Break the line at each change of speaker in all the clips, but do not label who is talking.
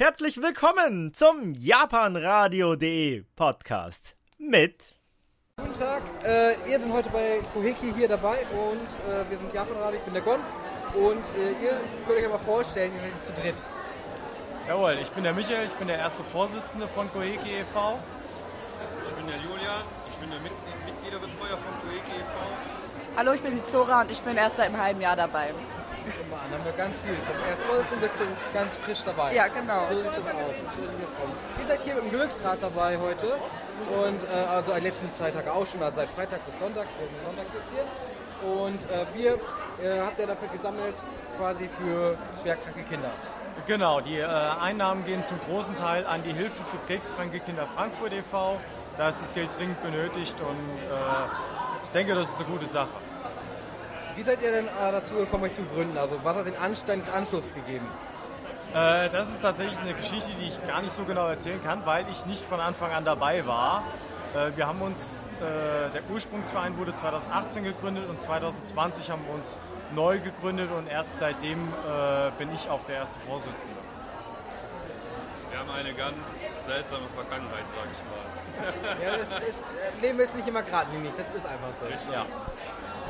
Herzlich willkommen zum japanradio.de Podcast mit
Guten Tag, äh, wir sind heute bei Koheki hier dabei und äh, wir sind Japanradio, ich bin der Gon und äh, ihr könnt euch aber vorstellen, ihr seid zu dritt.
Jawohl, ich bin der Michael, ich bin der erste Vorsitzende von Koheki e.V.
Ich bin der Julian, ich bin der Mitglied Mitgliederbetreuer von Koheki e.V.
Hallo, ich bin die Zora und ich bin erst seit einem halben Jahr dabei.
Guck mal an, haben wir ganz viel. Vom ersten bis zum ganz frisch dabei.
Ja, genau.
So sieht das aus. Ihr seid hier mit dem Glücksrad dabei heute und äh, also an letzten zwei Tage auch schon, also seit Freitag bis Sonntag, wir sind Sonntag jetzt hier. Und äh, wir äh, habt ihr dafür gesammelt quasi für schwerkranke Kinder.
Genau, die äh, Einnahmen gehen zum großen Teil an die Hilfe für krebskranke Kinder Frankfurt e.V. Da ist das Geld dringend benötigt und äh, ich denke, das ist eine gute Sache.
Wie seid ihr denn äh, dazu gekommen, euch zu gründen? Also was hat den Anstein des Anschlusses gegeben?
Äh, das ist tatsächlich eine Geschichte, die ich gar nicht so genau erzählen kann, weil ich nicht von Anfang an dabei war. Äh, wir haben uns, äh, der Ursprungsverein wurde 2018 gegründet und 2020 haben wir uns neu gegründet und erst seitdem bin ich auch der erste Vorsitzende.
Wir haben eine ganz seltsame Vergangenheit, sage ich mal.
Ja, das ist, äh, Leben ist nicht immer geradlinig, das ist einfach so.
Ja.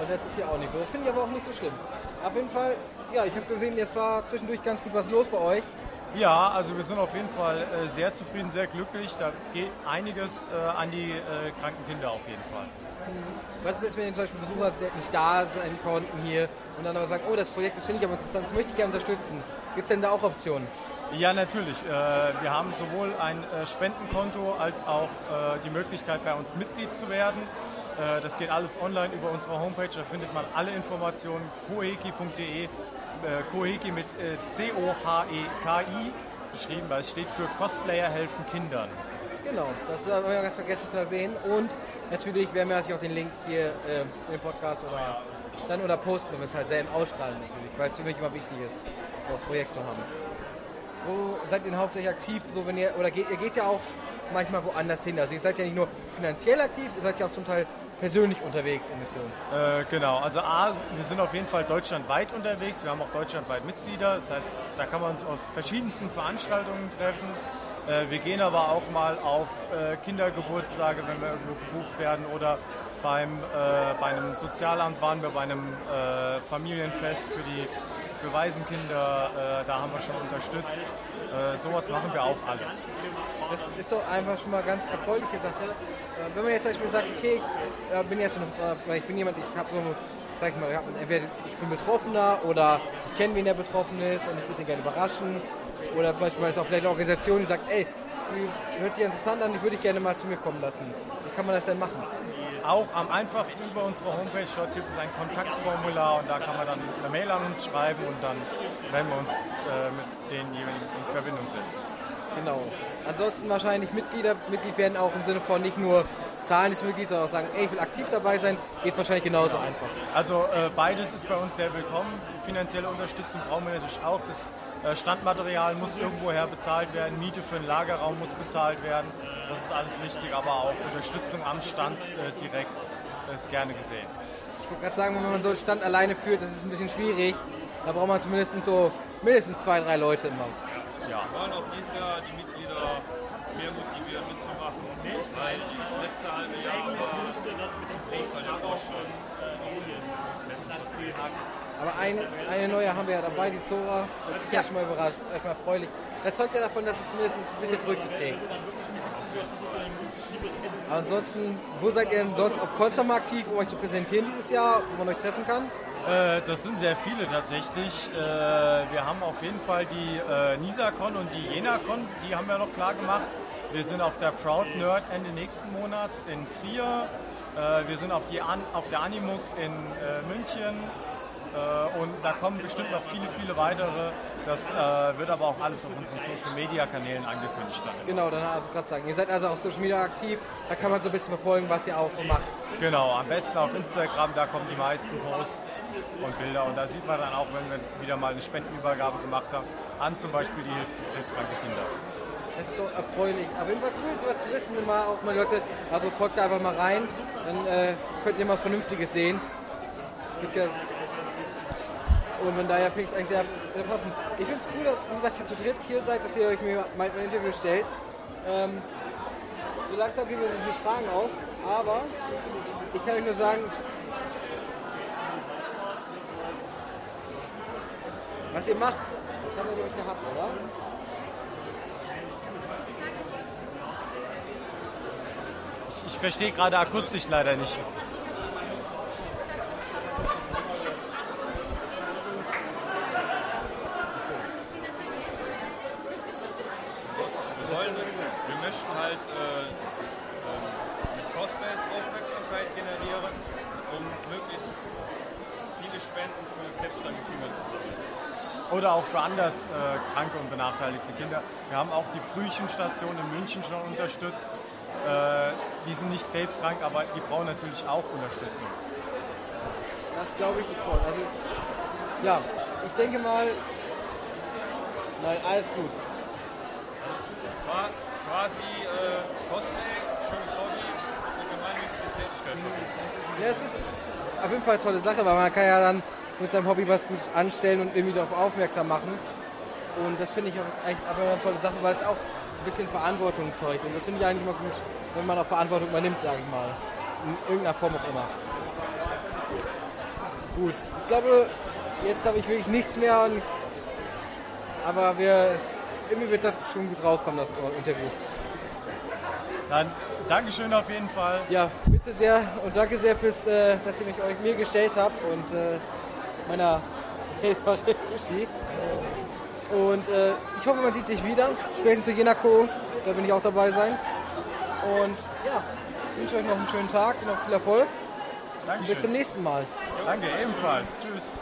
Und das ist hier auch nicht so. Das finde ich aber auch nicht so schlimm. Auf jeden Fall, ja, ich habe gesehen, es war zwischendurch ganz gut was los bei euch.
Ja, also wir sind auf jeden Fall äh, sehr zufrieden, sehr glücklich. Da geht einiges äh, an die äh, kranken Kinder auf jeden Fall.
Was ist wenn ihr zum Beispiel Besucher nicht da sein konnten hier und dann aber sagen, oh, das Projekt, das finde ich aber interessant, das möchte ich gerne unterstützen. Gibt es denn da auch Optionen?
Ja, natürlich. Äh, wir haben sowohl ein äh, Spendenkonto als auch äh, die Möglichkeit, bei uns Mitglied zu werden. Das geht alles online über unsere Homepage. Da findet man alle Informationen. koheki.de. Koheki mit C-O-H-E-K-I geschrieben, weil es steht für Cosplayer helfen Kindern.
Genau, das haben wir ganz vergessen zu erwähnen. Und natürlich werden wir natürlich auch den Link hier in den Podcast oder dann oder posten, wenn wir es halt selber ausstrahlen natürlich, weil es für mich immer wichtig ist, das Projekt zu haben. Wo seid ihr hauptsächlich aktiv? So, wenn ihr, oder geht, ihr geht ja auch manchmal woanders hin. Also ihr seid ja nicht nur finanziell aktiv, ihr seid ja auch zum Teil persönlich unterwegs in Missionen.
Äh, genau, also A, wir sind auf jeden Fall deutschlandweit unterwegs. Wir haben auch deutschlandweit Mitglieder. Das heißt, da kann man uns auf verschiedensten Veranstaltungen treffen. Äh, wir gehen aber auch mal auf äh, Kindergeburtstage, wenn wir irgendwo gebucht werden. Oder beim, äh, bei einem Sozialamt waren wir bei einem Familienfest für die für Waisenkinder. Äh, da haben wir schon unterstützt. Äh, sowas machen wir auch alles.
Das ist doch einfach schon mal ganz erfreuliche Sache. Äh, Wenn man jetzt zum Beispiel sagt, okay, ich äh, bin jetzt eine, äh, ich bin jemand, ich habe so, sag ich mal, ich bin Betroffener oder ich kenne wen, der betroffen ist und ich würde ihn gerne überraschen. Oder zum Beispiel, ist auch vielleicht eine Organisation, die sagt, ey, die hört sich interessant an, die würde ich gerne mal zu mir kommen lassen. Wie kann man das denn machen?
Auch am einfachsten über unsere Homepage, dort gibt es ein Kontaktformular und da kann man dann eine Mail an uns schreiben und dann werden wir uns äh, mit denjenigen in Verbindung setzen.
Genau. Ansonsten wahrscheinlich Mitglieder, Mitglied werden auch im Sinne von nicht nur Zahlen des Mitglieds, sondern auch sagen, ey, ich will aktiv dabei sein, geht wahrscheinlich genauso einfach.
Also äh, beides ist bei uns sehr willkommen. Finanzielle Unterstützung brauchen wir natürlich auch. Das äh, Standmaterial muss irgendwoher bezahlt werden, Miete für den Lagerraum muss bezahlt werden. Das ist alles wichtig, aber auch Unterstützung am Stand äh, direkt ist gerne gesehen.
Ich wollte gerade sagen, wenn man so einen Stand alleine führt, das ist ein bisschen schwierig. Da braucht man zumindest so mindestens zwei, drei Leute immer.
Ja.
Wir wollen auch dieses Jahr die Mitglieder mehr motivieren mitzumachen, weil die letzte halbe Jahr war zum Großteil ja auch schon besten vertreten.
Aber ein, eine neue haben wir ja dabei, die Zora. Das ist ja schon mal überrascht, erstmal erfreulich. Das zeugt ja davon, dass es mindestens ein bisschen Früchte trägt. Aber ansonsten, wo seid ihr denn sonst auf Konstanz aktiv, um euch zu präsentieren dieses Jahr, wo man euch treffen kann?
Äh, das sind sehr viele tatsächlich. Äh, wir haben auf jeden Fall die äh, NISACon und die JenaCon, die haben wir noch klar gemacht. Wir sind auf der Proud Nerd Ende nächsten Monats in Trier. Äh, wir sind auf, die An auf der Animuk in äh, München. Äh, und da kommen bestimmt noch viele, viele weitere. Das äh, wird aber auch alles auf unseren Social Media Kanälen angekündigt dann.
Genau, dann also gerade sagen, ihr seid also auf Social Media aktiv, da kann man so ein bisschen verfolgen, was ihr auch so macht.
Genau, am besten auf Instagram, da kommen die meisten Posts und Bilder. Und da sieht man dann auch, wenn wir wieder mal eine Spendenübergabe gemacht haben, an zum Beispiel die Hilfe für krebskranke Kinder.
Das ist so erfreulich. Aber immer cool, sowas zu wissen, immer auch mal Leute, also folgt da einfach mal rein, dann äh, könnt ihr mal was Vernünftiges sehen. Und von daher finde ich es eigentlich sehr, sehr passend. Ich finde es cool, dass wie gesagt, ihr zu dritt hier seid, dass ihr euch mir mein, mein Interview stellt. Ähm, so langsam gehen wir sich mit Fragen aus, aber ich kann euch nur sagen, was ihr macht, das haben wir durch gehabt, oder?
Ich, verstehe gerade akustisch leider nicht.
Wir, wollen, wir möchten mit Cosplays Aufmerksamkeit generieren, möglichst viele Spenden für krebskranke Kinder zu sammeln.
Oder auch für anders äh, kranke und benachteiligte Kinder. Wir haben auch die Frühchenstation in München schon unterstützt. Äh, die sind nicht krebskrank, aber die brauchen natürlich auch Unterstützung.
Das glaube ich sofort. Also, ja, ich denke mal, nein, alles gut.
War quasi äh, Cosplay, schönes Hobby, eine gemeinnützige Tätigkeit.
Ja, es ist auf jeden Fall eine tolle Sache, weil man kann ja dann mit seinem Hobby was Gutes anstellen und irgendwie darauf aufmerksam machen. Und das finde ich auch eigentlich einfach eine tolle Sache, weil es auch ein bisschen Verantwortung zeugt. Und das finde ich eigentlich immer gut, wenn man auch Verantwortung übernimmt, sage ich mal. In irgendeiner Form auch immer. Gut, ich glaube, jetzt habe ich wirklich nichts mehr. Und, aber wir, irgendwie wird das schon gut rauskommen, das Interview.
Dann Dankeschön auf jeden Fall.
Ja, bitte sehr und danke sehr fürs, äh, dass ihr mich euch mir gestellt habt und äh, meiner Helferin Sushi. Und äh, ich hoffe, man sieht sich wieder. Spätestens zu Jenako, da bin ich auch dabei sein. Und ja, ich wünsche euch noch einen schönen Tag, noch viel Erfolg.
Dankeschön.
Bis zum nächsten Mal.
Danke, ebenfalls. Tschüss.